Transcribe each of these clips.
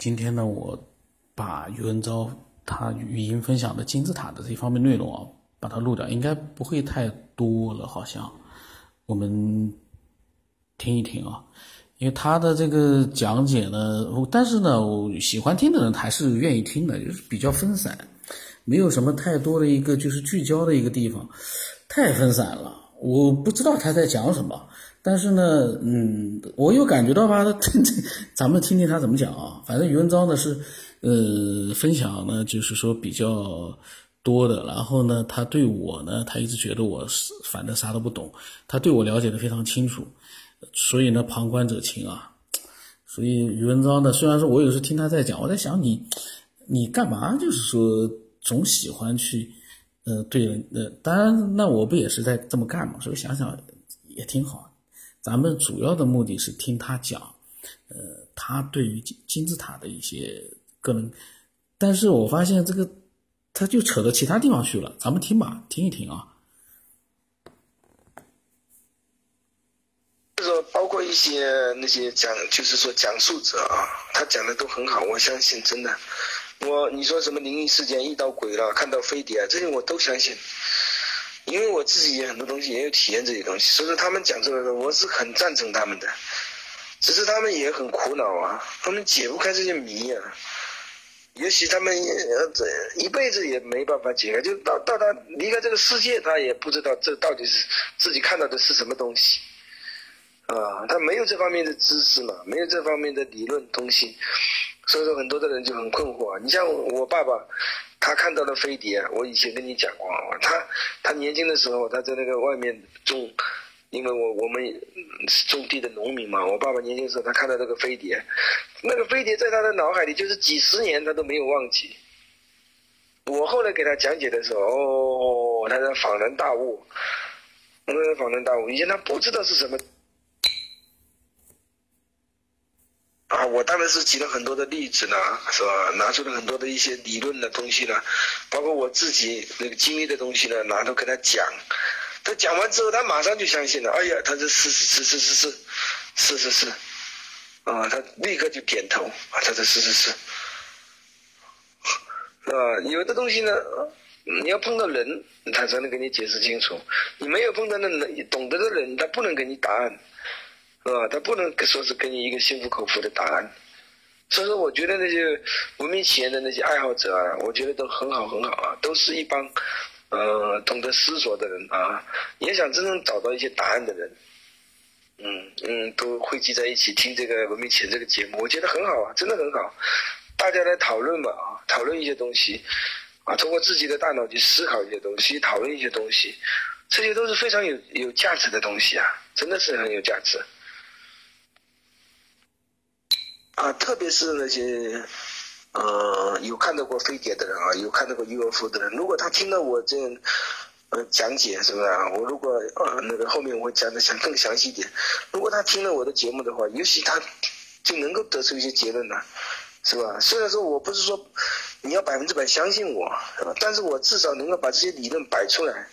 今天呢，我把余文昭他语音分享的金字塔的这方面内容啊，把它录掉，应该不会太多了，好像我们听一听啊，因为他的这个讲解呢，但是呢，我喜欢听的人还是愿意听的，就是比较分散，没有什么太多的一个就是聚焦的一个地方，太分散了，我不知道他在讲什么。但是呢，嗯，我又感觉到吧，这这 咱们听听他怎么讲啊。反正余文昭呢是，呃，分享呢就是说比较多的。然后呢，他对我呢，他一直觉得我是反正啥都不懂，他对我了解的非常清楚。所以呢，旁观者清啊。所以余文昭呢，虽然说我有时听他在讲，我在想你，你干嘛就是说总喜欢去，呃，对人，呃，当然那我不也是在这么干嘛？所以想想也挺好。咱们主要的目的是听他讲，呃，他对于金金字塔的一些个人，但是我发现这个他就扯到其他地方去了。咱们听吧，听一听啊。就是说，包括一些那些讲，就是说讲述者啊，他讲的都很好，我相信真的。我你说什么灵异事件遇到鬼了，看到飞碟，这些我都相信。因为我自己也很多东西也有体验这些东西，所以说他们讲出来的我是很赞成他们的，只是他们也很苦恼啊，他们解不开这些谜啊，也许他们这一辈子也没办法解开，就到到他离开这个世界，他也不知道这到底是自己看到的是什么东西，啊，他没有这方面的知识嘛，没有这方面的理论东西，所以说很多的人就很困惑啊。你像我爸爸。他看到了飞碟，我以前跟你讲过啊，他他年轻的时候，他在那个外面种，因为我我们是种地的农民嘛，我爸爸年轻的时候，他看到那个飞碟，那个飞碟在他的脑海里就是几十年他都没有忘记。我后来给他讲解的时候，哦，他在恍然大悟，他在恍然大悟，以前他不知道是什么。我当然是举了很多的例子呢，是吧？拿出了很多的一些理论的东西呢，包括我自己那个经历的东西呢，拿出跟他讲。他讲完之后，他马上就相信了。哎呀，他说是是是是是是是是是，啊，他立刻就点头。他说是是是，是吧？有的东西呢，你要碰到人，他才能给你解释清楚。你没有碰到那人懂得的人，他不能给你答案。啊，他不能说是给你一个心服口服的答案，所以说我觉得那些文明企业的那些爱好者啊，我觉得都很好很好啊，都是一帮呃懂得思索的人啊，也想真正找到一些答案的人，嗯嗯，都汇集在一起听这个文明企业这个节目，我觉得很好啊，真的很好，大家来讨论嘛啊，讨论一些东西。啊，通过自己的大脑去思考一些东西，讨论一些东西，这些都是非常有有价值的东西啊，真的是很有价值。啊，特别是那些，呃，有看到过飞碟的人啊，有看到过 UFO 的人，如果他听到我这，呃，讲解是不是啊？我如果呃那个后面我会讲的详更详细一点，如果他听了我的节目的话，也许他就能够得出一些结论了，是吧？虽然说我不是说你要百分之百相信我，是吧？但是我至少能够把这些理论摆出来，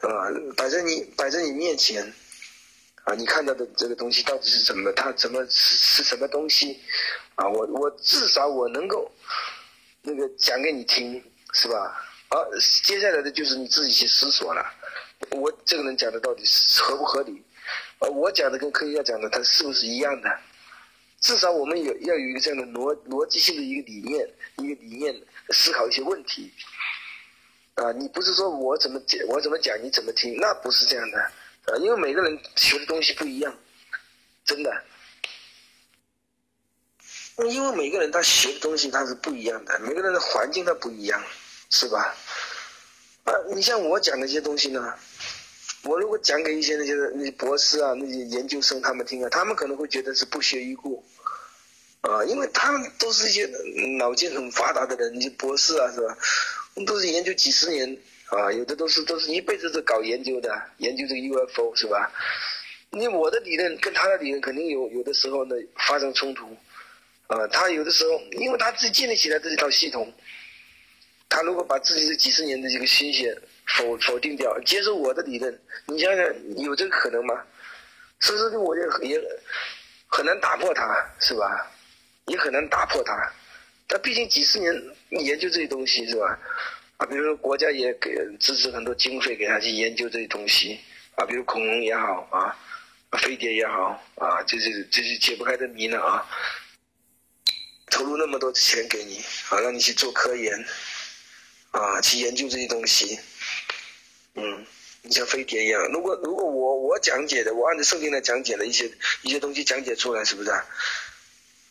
是吧？摆在你摆在你面前。啊，你看到的这个东西到底是怎么？它怎么是是什么东西？啊，我我至少我能够那个讲给你听，是吧？啊，接下来的就是你自己去思索了。我这个人讲的到底合不合理？啊，我讲的跟科学家讲的，它是不是一样的？至少我们有要有一个这样的逻逻辑性的一个理念，一个理念思考一些问题。啊，你不是说我怎么讲，我怎么讲你怎么听？那不是这样的。啊，因为每个人学的东西不一样，真的。因为每个人他学的东西他是不一样的，每个人的环境他不一样，是吧？啊，你像我讲那些东西呢，我如果讲给一些那些那些博士啊、那些研究生他们听啊，他们可能会觉得是不屑一顾，啊，因为他们都是一些脑筋很发达的人，那些博士啊，是吧？都是研究几十年。啊，有的都是都是一辈子都搞研究的，研究这个 UFO 是吧？你我的理论跟他的理论肯定有有的时候呢发生冲突，啊，他有的时候因为他自己建立起来这一套系统，他如果把自己这几十年的这个心血否否定掉，接受我的理论，你想想有这个可能吗？所以说我也也很难打破他，是吧？也很难打破它。他毕竟几十年研究这些东西是吧？啊，比如说国家也给支持很多经费给他去研究这些东西啊，比如恐龙也好啊，飞碟也好啊，这是这是解不开的谜呢啊。投入那么多钱给你啊，让你去做科研啊，去研究这些东西，嗯，你像飞碟一样，如果如果我我讲解的，我按照圣经来讲解的一些一些东西讲解出来，是不是？啊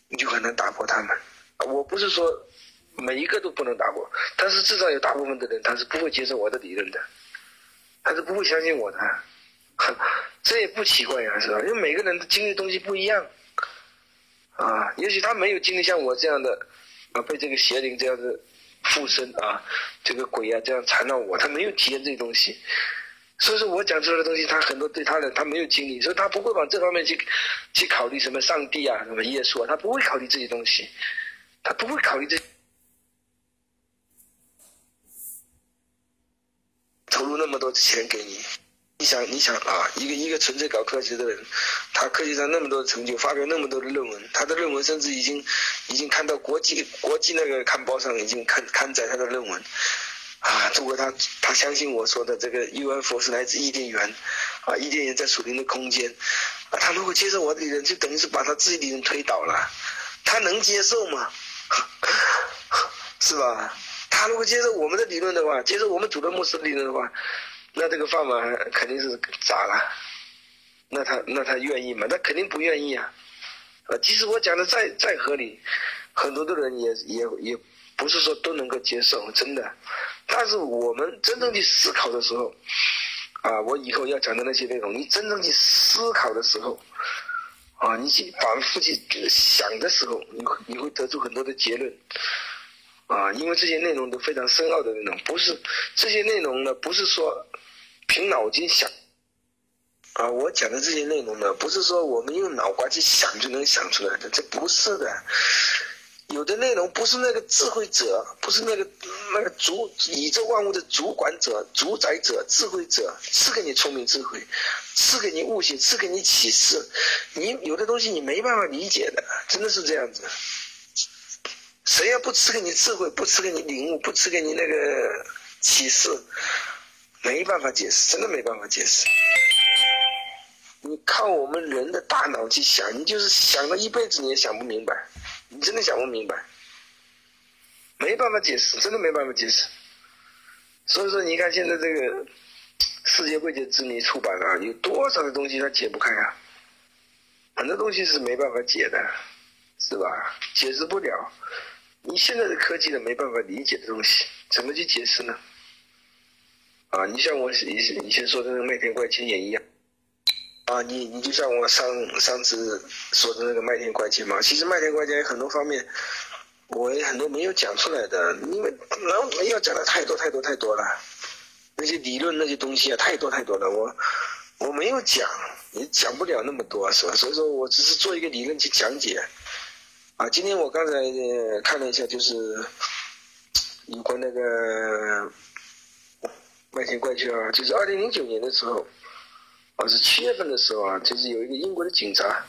你就很难打破他们。我不是说每一个都不能打破，但是至少有大部分的人他是不会接受我的理论的，他是不会相信我的，这也不奇怪呀，是吧？因为每个人的经历东西不一样，啊，也许他没有经历像我这样的，啊，被这个邪灵这样的附身啊，这个鬼啊这样缠绕我，他没有体验这些东西，所以说我讲出来的东西，他很多对他的他没有经历，所以他不会往这方面去去考虑什么上帝啊，什么耶稣啊，他不会考虑这些东西。他不会考虑这，投入那么多钱给你，你想，你想啊，一个一个纯粹搞科学的人，他科学上那么多成就，发表那么多的论文，他的论文甚至已经已经看到国际国际那个刊报上已经刊刊载他的论文，啊，如果他他相信我说的这个 UFO 是来自伊甸园，啊，伊甸园在属灵的空间，啊，他如果接受我的理论，就等于是把他自己理论推倒了，他能接受吗？是吧？他如果接受我们的理论的话，接受我们主的牧师理论的话，那这个饭碗肯定是砸了。那他那他愿意吗？他肯定不愿意啊！啊，即使我讲的再再合理，很多的人也也也不是说都能够接受，真的。但是我们真正去思考的时候，啊，我以后要讲的那些内容，你真正去思考的时候。啊，你去反复去想的时候，你你会得出很多的结论，啊，因为这些内容都非常深奥的内容，不是这些内容呢，不是说凭脑筋想，啊，我讲的这些内容呢，不是说我们用脑瓜去想就能想出来的，这不是的。有的内容不是那个智慧者，不是那个那个主宇宙万物的主管者、主宰者、智慧者赐给你聪明智慧，赐给你悟性，赐给你启示。你有的东西你没办法理解的，真的是这样子。谁要不赐给你智慧，不赐给你领悟，不赐给你那个启示，没办法解释，真的没办法解释。你靠我们人的大脑去想，你就是想了一辈子，你也想不明白。你真的想不明白，没办法解释，真的没办法解释。所以说，你看现在这个世界未解之谜出版了，有多少的东西它解不开啊？很多东西是没办法解的，是吧？解释不了。你现在的科技呢，没办法理解的东西，怎么去解释呢？啊，你像我以以前说的那个麦田怪圈也一样。啊，你你就像我上上次说的那个麦田怪圈嘛，其实麦田怪圈有很多方面，我也很多没有讲出来的，因为那要讲的太多太多太多了，那些理论那些东西啊，太多太多了，我我没有讲，也讲不了那么多，是吧？所以说我只是做一个理论去讲解。啊，今天我刚才看了一下，就是有关那个麦田怪圈啊，就是二零零九年的时候。啊，是七月份的时候啊，就是有一个英国的警察，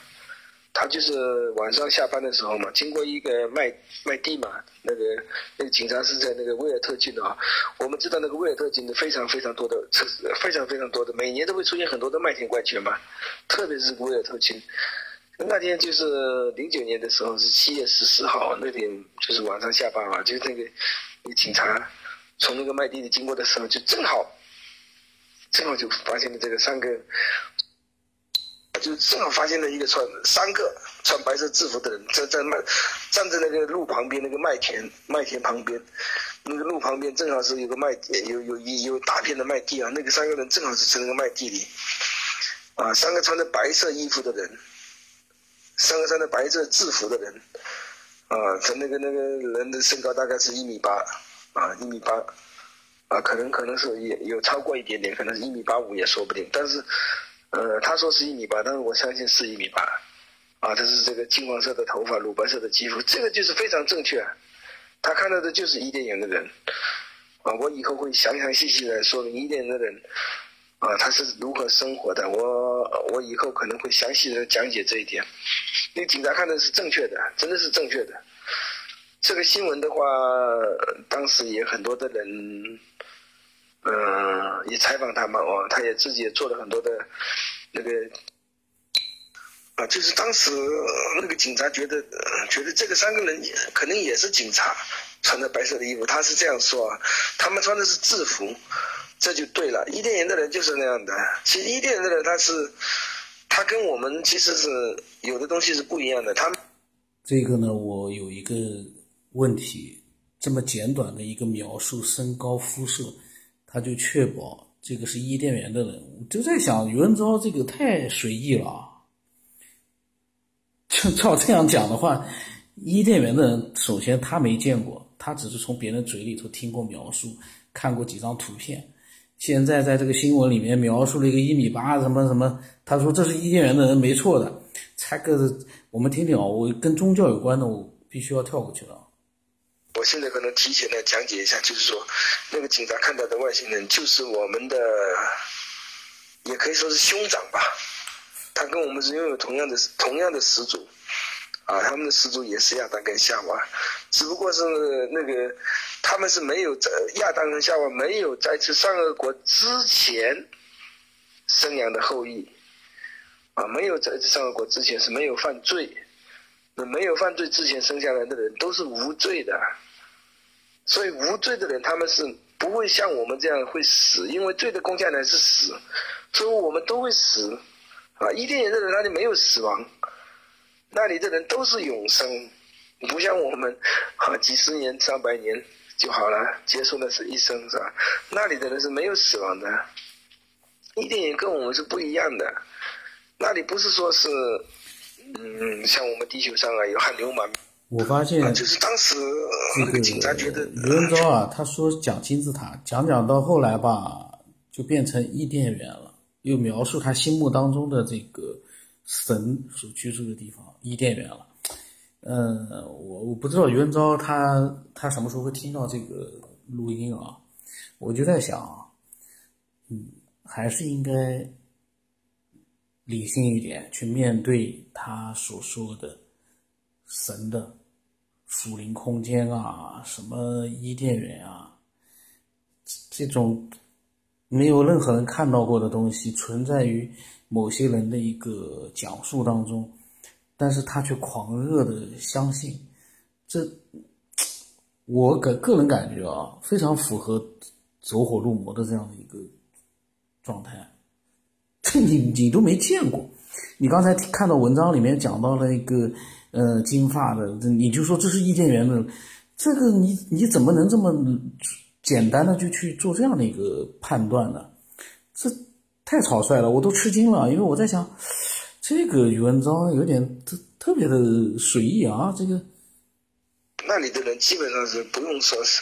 他就是晚上下班的时候嘛，经过一个麦麦地嘛，那个那个警察是在那个威尔特郡的啊。我们知道那个威尔特郡的非常非常多的车，非常非常多的，每年都会出现很多的麦田怪圈嘛，特别是威尔特郡。那天就是零九年的时候，是七月十四号那天，就是晚上下班嘛，就那个那警察从那个麦地里经过的时候，就正好。正好就发现了这个三个，就正好发现了一个穿三个穿白色制服的人，在在麦站在那个路旁边那个麦田麦田旁边，那个路旁边正好是有个麦有有有有大片的麦地啊，那个三个人正好是在那个麦地里，啊，三个穿着白色衣服的人，三个穿着白色制服的人，啊，他那个那个人的身高大概是一米八，啊，一米八。啊，可能可能是也有超过一点点，可能是一米八五也说不定。但是，呃，他说是一米八，但是我相信是一米八。啊，他是这个金黄色的头发，乳白色的肌肤，这个就是非常正确。他看到的就是伊甸园的人。啊，我以后会详详细细的说明伊甸园的人。啊，他是如何生活的？我我以后可能会详细的讲解这一点。那警察看的是正确的，真的是正确的。这个新闻的话，当时也很多的人，嗯，也采访他嘛，哦，他也自己也做了很多的那个，啊，就是当时那个警察觉得，觉得这个三个人可能也是警察，穿着白色的衣服，他是这样说，他们穿的是制服。这就对了，伊甸园的人就是那样的。其实伊甸园的人他是，他跟我们其实是有的东西是不一样的。他这个呢，我有一个问题，这么简短的一个描述，身高肤色，他就确保这个是伊甸园的人，我就在想，余文昭这个太随意了。就照这样讲的话，伊甸园的人，首先他没见过，他只是从别人嘴里头听过描述，看过几张图片。现在在这个新闻里面描述了一个一米八什么什么，他说这是伊甸园的人没错的，猜个我们听听啊，我跟宗教有关的我必须要跳过去了。我现在可能提前的讲解一下，就是说那个警察看到的外星人就是我们的，也可以说是兄长吧，他跟我们是拥有同样的同样的始祖，啊，他们的始祖也是亚当跟夏娃，只不过是那个。他们是没有在亚当跟夏娃没有在这善恶国之前生养的后裔，啊，没有在这善恶国之前是没有犯罪，那没有犯罪之前生下来的人都是无罪的，所以无罪的人他们是不会像我们这样会死，因为罪的工价乃是死，所以我们都会死，啊，伊甸园的人那里没有死亡，那里的人都是永生，不像我们啊几十年上百年。就好了，结束的是一生，是吧？那里的人是没有死亡的，伊甸园跟我们是不一样的，那里不是说是，嗯，像我们地球上啊有汗流满面。我发现就是当时那个警察觉得刘文昭啊，他说讲金字塔，讲讲到后来吧，就变成伊甸园了，又描述他心目当中的这个神所居住的地方伊甸园了。嗯，我我不知道余文昭他他什么时候会听到这个录音啊？我就在想，嗯，还是应该理性一点去面对他所说的神的属灵空间啊，什么伊甸园啊，这种没有任何人看到过的东西，存在于某些人的一个讲述当中。但是他却狂热的相信，这我个个人感觉啊，非常符合走火入魔的这样的一个状态。这你你都没见过，你刚才看到文章里面讲到了一个呃金发的，你就说这是伊甸园的，这个你你怎么能这么简单的就去做这样的一个判断呢？这太草率了，我都吃惊了，因为我在想。这个宇文昭有点特特别的随意啊，这个那里的人基本上是不用说是，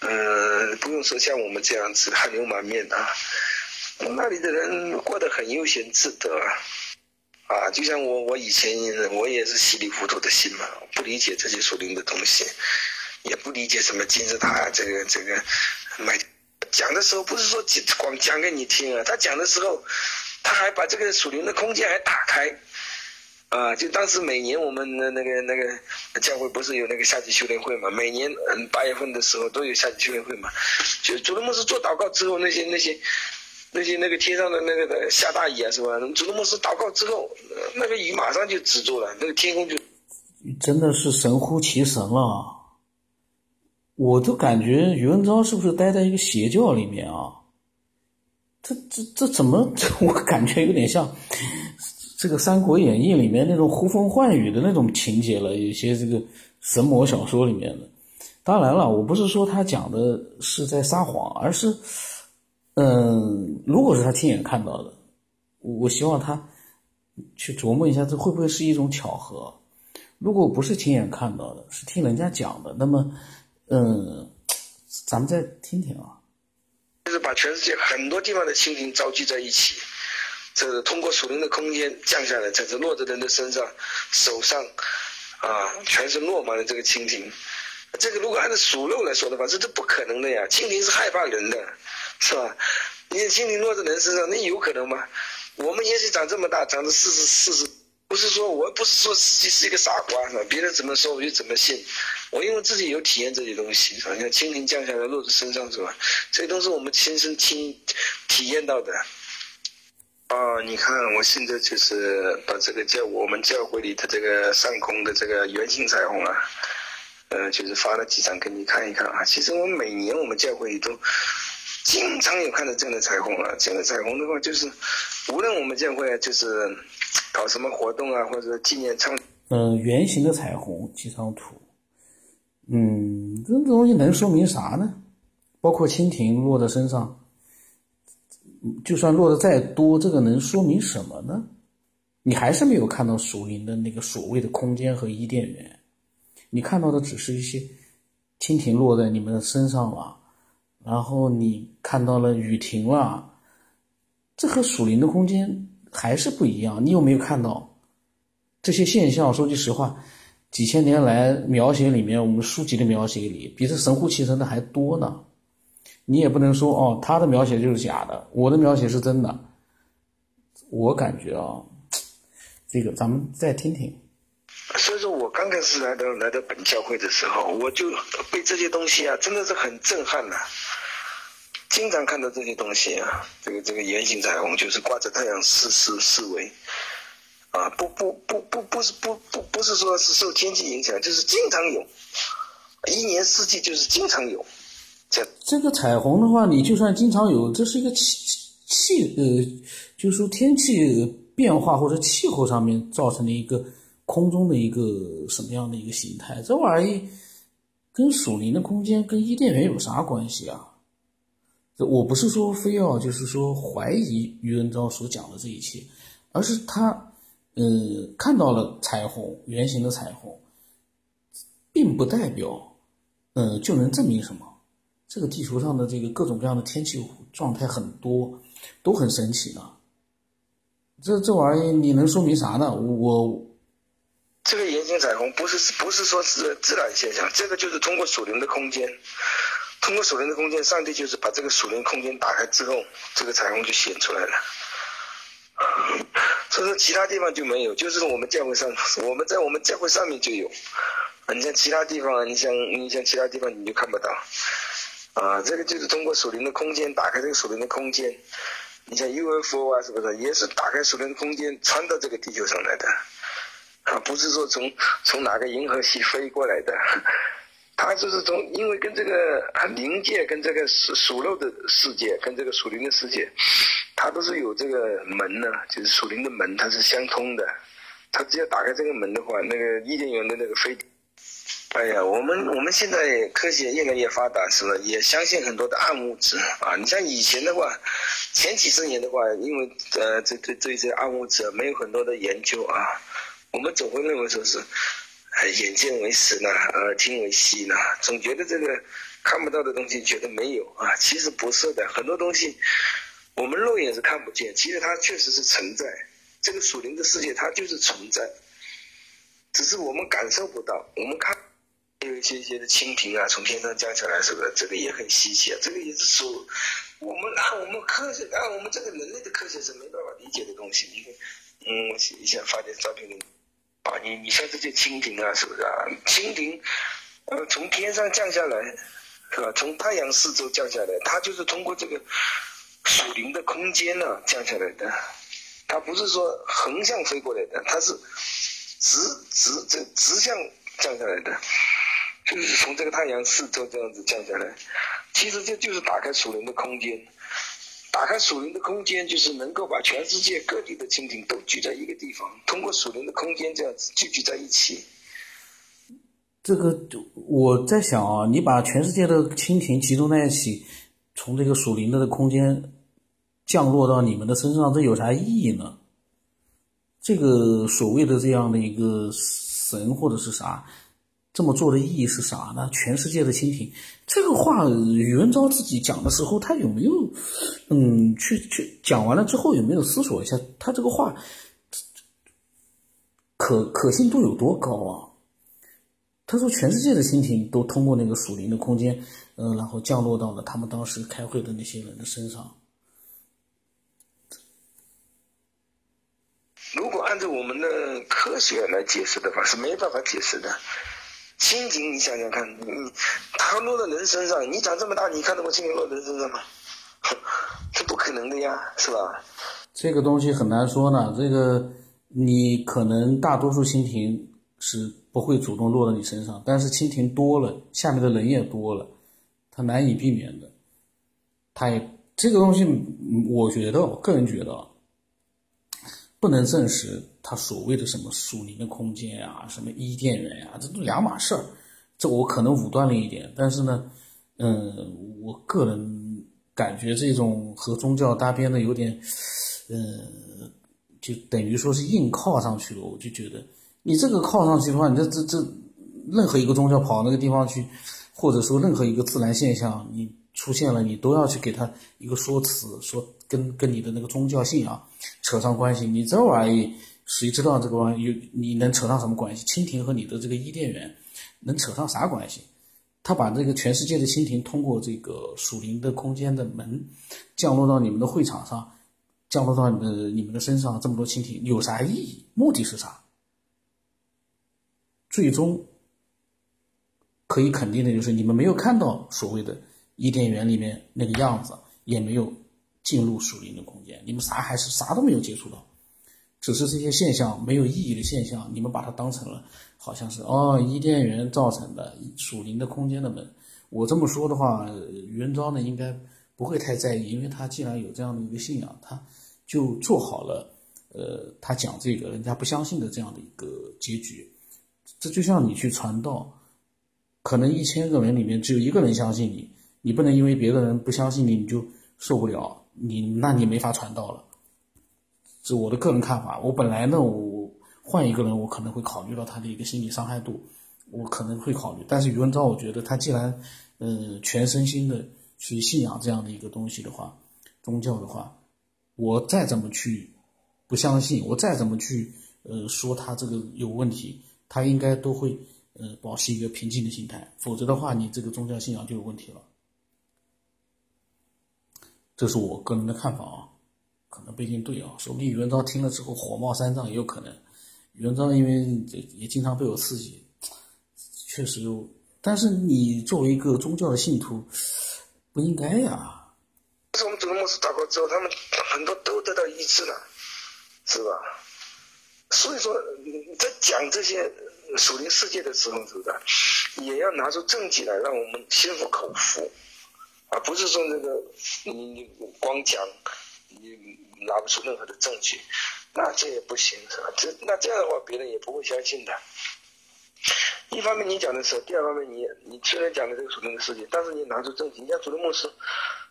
呃，不用说像我们这样子汗流满面啊，那里的人过得很悠闲自得，啊，就像我我以前我也是稀里糊涂的信嘛，不理解这些属灵的东西，也不理解什么金字塔啊这个这个，买讲的时候不是说光讲给你听啊，他讲的时候。他还把这个属灵的空间还打开，啊，就当时每年我们的那个那个教会不是有那个夏季修炼会嘛？每年嗯八月份的时候都有夏季修炼会嘛。就主动牧师做祷告之后，那些那些那些那个天上的那个的下大雨啊，是吧？主动牧师祷告之后，那个雨马上就止住了，那个天空就真的是神乎其神了。我都感觉余文昭是不是待在一个邪教里面啊？这这这怎么？我感觉有点像这个《三国演义》里面那种呼风唤雨的那种情节了。有些这个神魔小说里面的，当然了，我不是说他讲的是在撒谎，而是，嗯，如果是他亲眼看到的，我希望他去琢磨一下，这会不会是一种巧合？如果不是亲眼看到的，是听人家讲的，那么，嗯，咱们再听听啊。就是把全世界很多地方的蜻蜓召集在一起，这是通过属灵的空间降下来，在这落着人的身上、手上，啊，全是落满了这个蜻蜓。这个如果按照属肉来说的话，这是不可能的呀。蜻蜓是害怕人的，是吧？你蜻蜓落在人身上，那有可能吗？我们也许长这么大，长到四十四十，不是说我不是说自己是一个傻瓜，别人怎么说我就怎么信。我因为自己有体验这些东西，是吧？像蜻蜓降下来落在身上，是吧？这些都是我们亲身亲体验到的。啊，你看，我现在就是把这个教我们教会里的这个上空的这个圆形彩虹啊，呃，就是发了几张给你看一看啊。其实我们每年我们教会里都经常有看到这样的彩虹啊。这样的彩虹的话，就是无论我们教会就是搞什么活动啊，或者纪念唱，嗯，圆形的彩虹几张图，嗯，这东西能说明啥呢？包括蜻蜓落在身上。就算落的再多，这个能说明什么呢？你还是没有看到属灵的那个所谓的空间和伊甸园，你看到的只是一些蜻蜓落在你们的身上了，然后你看到了雨停了，这和属灵的空间还是不一样。你有没有看到这些现象？说句实话，几千年来描写里面，我们书籍的描写里，比这神乎其神的还多呢。你也不能说哦，他的描写就是假的，我的描写是真的。我感觉啊，这个咱们再听听。所以说我刚开始来到来到本教会的时候，我就被这些东西啊，真的是很震撼呐。经常看到这些东西啊，这个这个圆形彩虹就是挂着太阳四四四维，啊，不不不不不是不不不是说是受天气影响，就是经常有，一年四季就是经常有。这这个彩虹的话，你就算经常有，这是一个气气呃，就是说天气变化或者气候上面造成的一个空中的一个什么样的一个形态？这玩意跟属灵的空间跟伊甸园有啥关系啊？这我不是说非要就是说怀疑余文昭所讲的这一切，而是他呃看到了彩虹圆形的彩虹，并不代表呃就能证明什么。这个地球上的这个各种各样的天气状态很多，都很神奇呢。这这玩意你能说明啥呢？我这个圆形彩虹不是不是说是自然现象，这个就是通过属灵的空间，通过属灵的空间，上帝就是把这个属灵空间打开之后，这个彩虹就显出来了。所以说其他地方就没有，就是我们教会上，我们在我们教会上面就有。你像其他地方，你像你像其他地方你就看不到。啊，这个就是通过属灵的空间打开这个属灵的空间，你像 UFO 啊，是不是也是打开属灵的空间穿到这个地球上来的？啊，不是说从从哪个银河系飞过来的，它就是从因为跟这个灵界跟这个属属肉的世界跟这个属灵的世界，它都是有这个门呢，就是属灵的门，它是相通的。它只要打开这个门的话，那个伊甸园的那个飞。哎呀，我们我们现在科学越来越发达，是吧？也相信很多的暗物质啊。你像以前的话，前几十年的话，因为呃，这这这些暗物质没有很多的研究啊，我们总会认为说是，呃，眼见为实呢，耳听为虚呢，总觉得这个看不到的东西觉得没有啊。其实不是的，很多东西我们肉眼是看不见，其实它确实是存在。这个属灵的世界它就是存在，只是我们感受不到，我们看。有一些一些的蜻蜓啊，从天上降下来，是不是？这个也很稀奇啊。这个也是属我们按我们科学，按我们这个人类的科学是没办法理解的东西。你看，嗯，我一下发点照片给你。啊，你你像这些蜻蜓啊，是不是啊？蜻蜓，呃，从天上降下来，是吧？从太阳四周降下来，它就是通过这个属灵的空间呢降下来的。它不是说横向飞过来的，它是直直这直向降下来的。就是从这个太阳四周这样子降下来，其实这就是打开属灵的空间，打开属灵的空间就是能够把全世界各地的蜻蜓都聚在一个地方，通过属灵的空间这样子聚集在一起。这个我在想啊，你把全世界的蜻蜓集中在一起，从这个属灵的空间降落到你们的身上，这有啥意义呢？这个所谓的这样的一个神或者是啥？这么做的意义是啥呢？全世界的蜻蜓，这个话宇文昭自己讲的时候，他有没有，嗯，去去讲完了之后有没有思索一下，他这个话可可信度有多高啊？他说全世界的蜻蜓都通过那个属灵的空间，嗯、然后降落到了他们当时开会的那些人的身上。如果按照我们的科学来解释的话，是没办法解释的。蜻蜓，你想想看，你它落到人身上，你长这么大，你看到过蜻蜓落人身上吗？这不可能的呀，是吧？这个东西很难说呢。这个你可能大多数蜻蜓是不会主动落到你身上，但是蜻蜓多了，下面的人也多了，它难以避免的。它也这个东西，我觉得，我个人觉得。不能证实他所谓的什么属灵的空间啊，什么伊甸园呀，这都两码事儿。这我可能武断了一点，但是呢，嗯，我个人感觉这种和宗教搭边的有点，嗯，就等于说是硬靠上去了。我就觉得，你这个靠上去的话，你这这这，任何一个宗教跑到那个地方去，或者说任何一个自然现象你出现了，你都要去给他一个说辞，说跟跟你的那个宗教信仰。扯上关系，你这玩意谁知道这个玩意有你能扯上什么关系？蜻蜓和你的这个伊甸园能扯上啥关系？他把这个全世界的蜻蜓通过这个属灵的空间的门降落到你们的会场上，降落到你们你们的身上，这么多蜻蜓有啥意义？目的是啥？最终可以肯定的就是你们没有看到所谓的伊甸园里面那个样子，也没有。进入属灵的空间，你们啥还是啥都没有接触到，只是这些现象没有意义的现象，你们把它当成了好像是哦伊甸园造成的属灵的空间的门。我这么说的话，原装的应该不会太在意，因为他既然有这样的一个信仰，他就做好了呃他讲这个人家不相信的这样的一个结局。这就像你去传道，可能一千个人里面只有一个人相信你，你不能因为别的人不相信你，你就受不了。你那你没法传道了，这我的个人看法。我本来呢，我换一个人，我可能会考虑到他的一个心理伤害度，我可能会考虑。但是余文昭，我觉得他既然，呃，全身心的去信仰这样的一个东西的话，宗教的话，我再怎么去不相信，我再怎么去呃说他这个有问题，他应该都会呃保持一个平静的心态，否则的话，你这个宗教信仰就有问题了。这是我个人的看法啊，可能不一定对啊，说不定宇文昭听了之后火冒三丈也有可能。宇文昭因为也经常被我刺激，确实，但是你作为一个宗教的信徒，不应该呀。但是我们主的牧师祷告之后，他们很多都得到医治了，是吧？所以说你在讲这些属灵世界的时候，是不是也要拿出证据来，让我们心服口服。而不是说那个你你光讲，你拿不出任何的证据，那这也不行是吧？这那这样的话，别人也不会相信的。一方面你讲的是，第二方面你你虽然讲的这个属灵的事情，但是你拿出证据，你像主的牧师，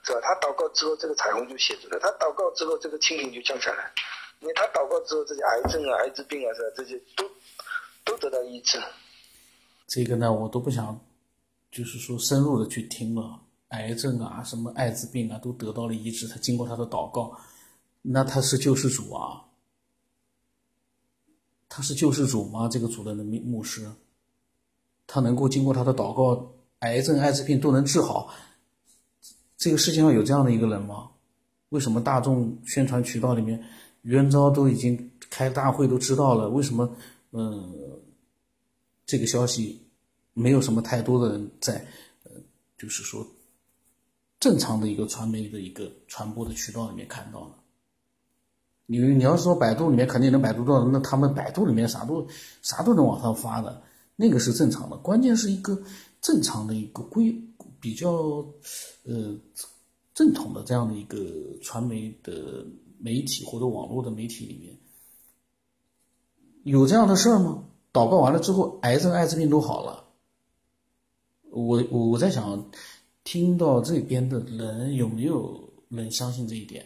是吧？他祷告之后，这个彩虹就写出来；他祷告之后，这个蜻蜓就降下来。你他祷告之后，这些癌症啊、艾滋病啊，是吧？这些都都得到医治。这个呢，我都不想，就是说深入的去听了。癌症啊，什么艾滋病啊，都得到了医治。他经过他的祷告，那他是救世主啊？他是救世主吗？这个主任的牧牧师，他能够经过他的祷告，癌症、艾滋病都能治好？这个世界上有这样的一个人吗？为什么大众宣传渠道里面，余文昭都已经开大会都知道了？为什么，嗯，这个消息没有什么太多的人在，呃，就是说。正常的一个传媒的一个传播的渠道里面看到了，你你要说百度里面肯定能百度到，那他们百度里面啥都啥都能往上发的，那个是正常的。关键是一个正常的一个规比较呃正统的这样的一个传媒的媒体或者网络的媒体里面，有这样的事儿吗？祷告完了之后，癌症、艾滋病都好了。我我我在想。听到这边的人有没有人相信这一点？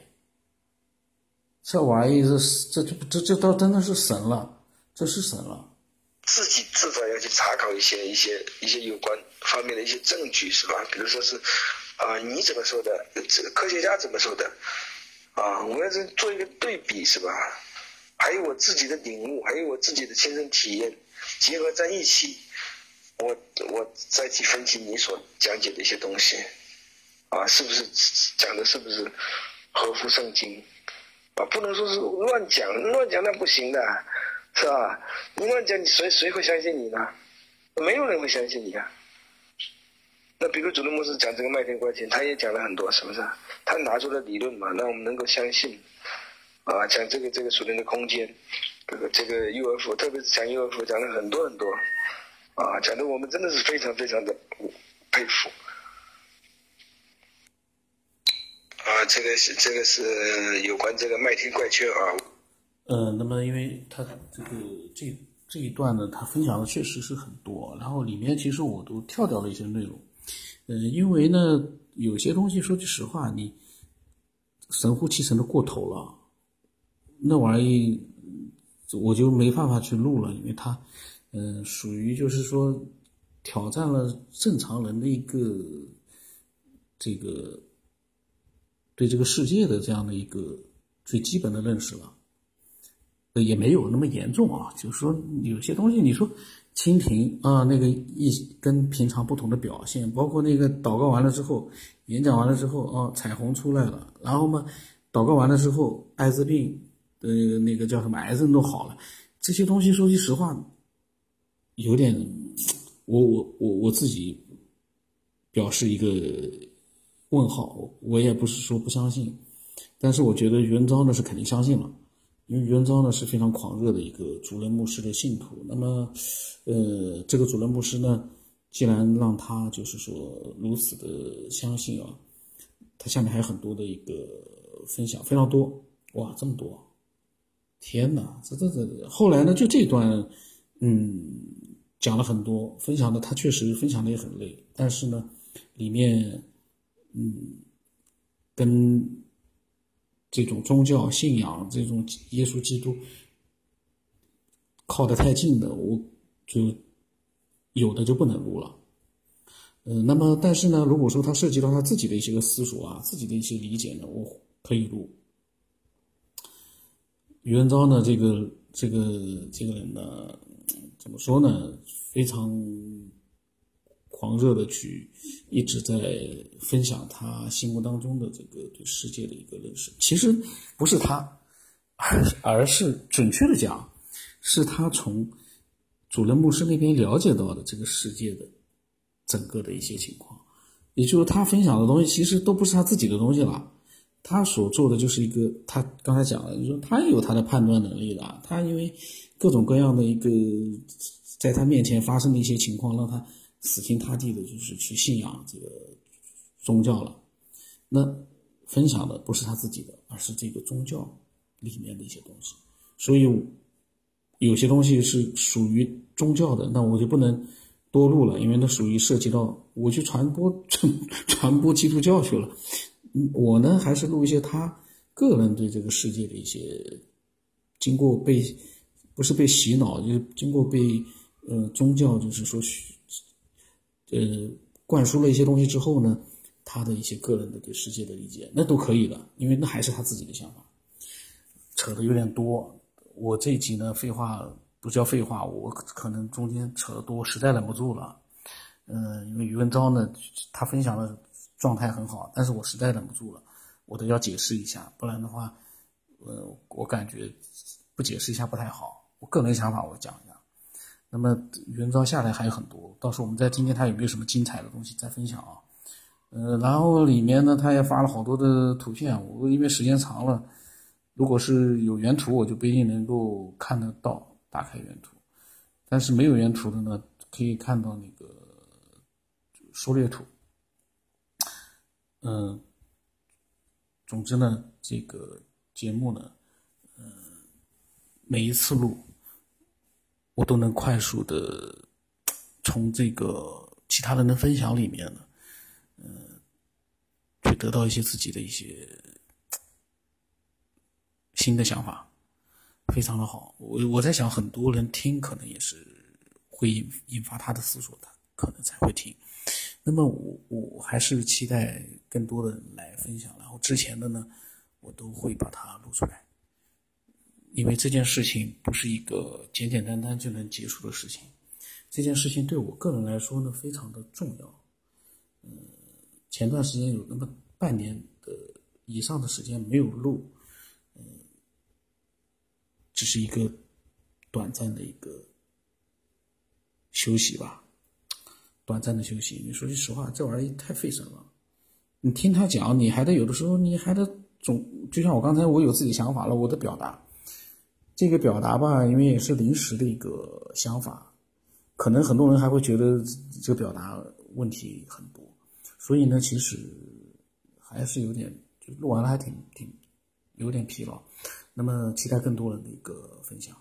这玩意这这这这这倒真的是神了，这是神了。自己至少要去查考一些一些一些有关方面的一些证据，是吧？比如说是啊，你怎么说的？这个科学家怎么说的？啊，我要是做一个对比，是吧？还有我自己的领悟，还有我自己的亲身体验，结合在一起。我我再去分析你所讲解的一些东西，啊，是不是讲的是不是合乎圣经？啊，不能说是乱讲，乱讲那不行的，是吧？你乱讲，你谁谁会相信你呢？没有人会相信你啊。那比如主任牧师讲这个麦田关系，他也讲了很多，是不是？他拿出了理论嘛，让我们能够相信。啊，讲这个这个属灵的空间，这个这个 UFO，特别是讲 UFO，讲了很多很多，啊，讲的我们真的是非常非常的佩服。啊，这个是这个是有关这个麦田怪圈啊。呃，那么因为他这个这这一段呢，他分享的确实是很多，然后里面其实我都跳掉了一些内容。嗯，因为呢，有些东西说句实话，你神乎其神的过头了，那玩意我就没办法去录了，因为它，嗯，属于就是说挑战了正常人的一个这个对这个世界的这样的一个最基本的认识了，也没有那么严重啊，就是说有些东西你说。蜻蜓啊，那个一跟平常不同的表现，包括那个祷告完了之后，演讲完了之后啊，彩虹出来了，然后嘛，祷告完了之后，艾滋病的那个叫什么癌症都好了，这些东西说句实话，有点，我我我我自己表示一个问号，我也不是说不相信，但是我觉得袁昭呢是肯定相信了。因为袁昭呢是非常狂热的一个主人牧师的信徒，那么，呃，这个主任牧师呢，既然让他就是说如此的相信啊，他下面还有很多的一个分享，非常多，哇，这么多，天哪，这这这，后来呢，就这段，嗯，讲了很多，分享的他确实分享的也很累，但是呢，里面，嗯，跟。这种宗教信仰，这种耶稣基督靠得太近的，我就有的就不能录了。嗯，那么但是呢，如果说他涉及到他自己的一些个思索啊，自己的一些理解呢，我可以录。余文昭呢，这个这个这个人呢，怎么说呢，非常。狂热的去一直在分享他心目当中的这个对世界的一个认识，其实不是他，而而是准确的讲，是他从主任牧师那边了解到的这个世界的整个的一些情况，也就是他分享的东西其实都不是他自己的东西了，他所做的就是一个他刚才讲了，你说他有他的判断能力的，他因为各种各样的一个在他面前发生的一些情况让他。死心塌地的，就是去信仰这个宗教了。那分享的不是他自己的，而是这个宗教里面的一些东西。所以有些东西是属于宗教的，那我就不能多录了，因为那属于涉及到我去传播传传播基督教去了。我呢，还是录一些他个人对这个世界的一些经过被不是被洗脑，就是经过被呃宗教，就是说。呃，灌输了一些东西之后呢，他的一些个人的对世界的理解，那都可以的，因为那还是他自己的想法。扯的有点多，我这一集呢，废话不叫废话，我可能中间扯的多，实在忍不住了。嗯，因为余文昭呢，他分享了状态很好，但是我实在忍不住了，我都要解释一下，不然的话，呃，我感觉不解释一下不太好。我个人想法，我讲一下。那么原招下来还有很多，到时候我们再听听他有没有什么精彩的东西再分享啊。呃，然后里面呢，他也发了好多的图片，我因为时间长了，如果是有原图，我就不一定能够看得到，打开原图。但是没有原图的呢，可以看到那个缩略图。嗯，总之呢，这个节目呢，嗯，每一次录。我都能快速的从这个其他人的分享里面呢，嗯，去得到一些自己的一些新的想法，非常的好。我我在想，很多人听可能也是会引引发他的思索的，可能才会听。那么我我还是期待更多的人来分享，然后之前的呢，我都会把它录出来。因为这件事情不是一个简简单单就能结束的事情，这件事情对我个人来说呢非常的重要。嗯，前段时间有那么半年的以上的时间没有录，嗯，只是一个短暂的一个休息吧，短暂的休息。你说句实话，这玩意儿太费神了。你听他讲，你还得有的时候，你还得总，就像我刚才我有自己想法了，我的表达，这个表达吧，因为也是临时的一个想法，可能很多人还会觉得这个表达问题很多，所以呢，其实还是有点，就录完了还挺挺有点疲劳。那么期待更多人的一个分享。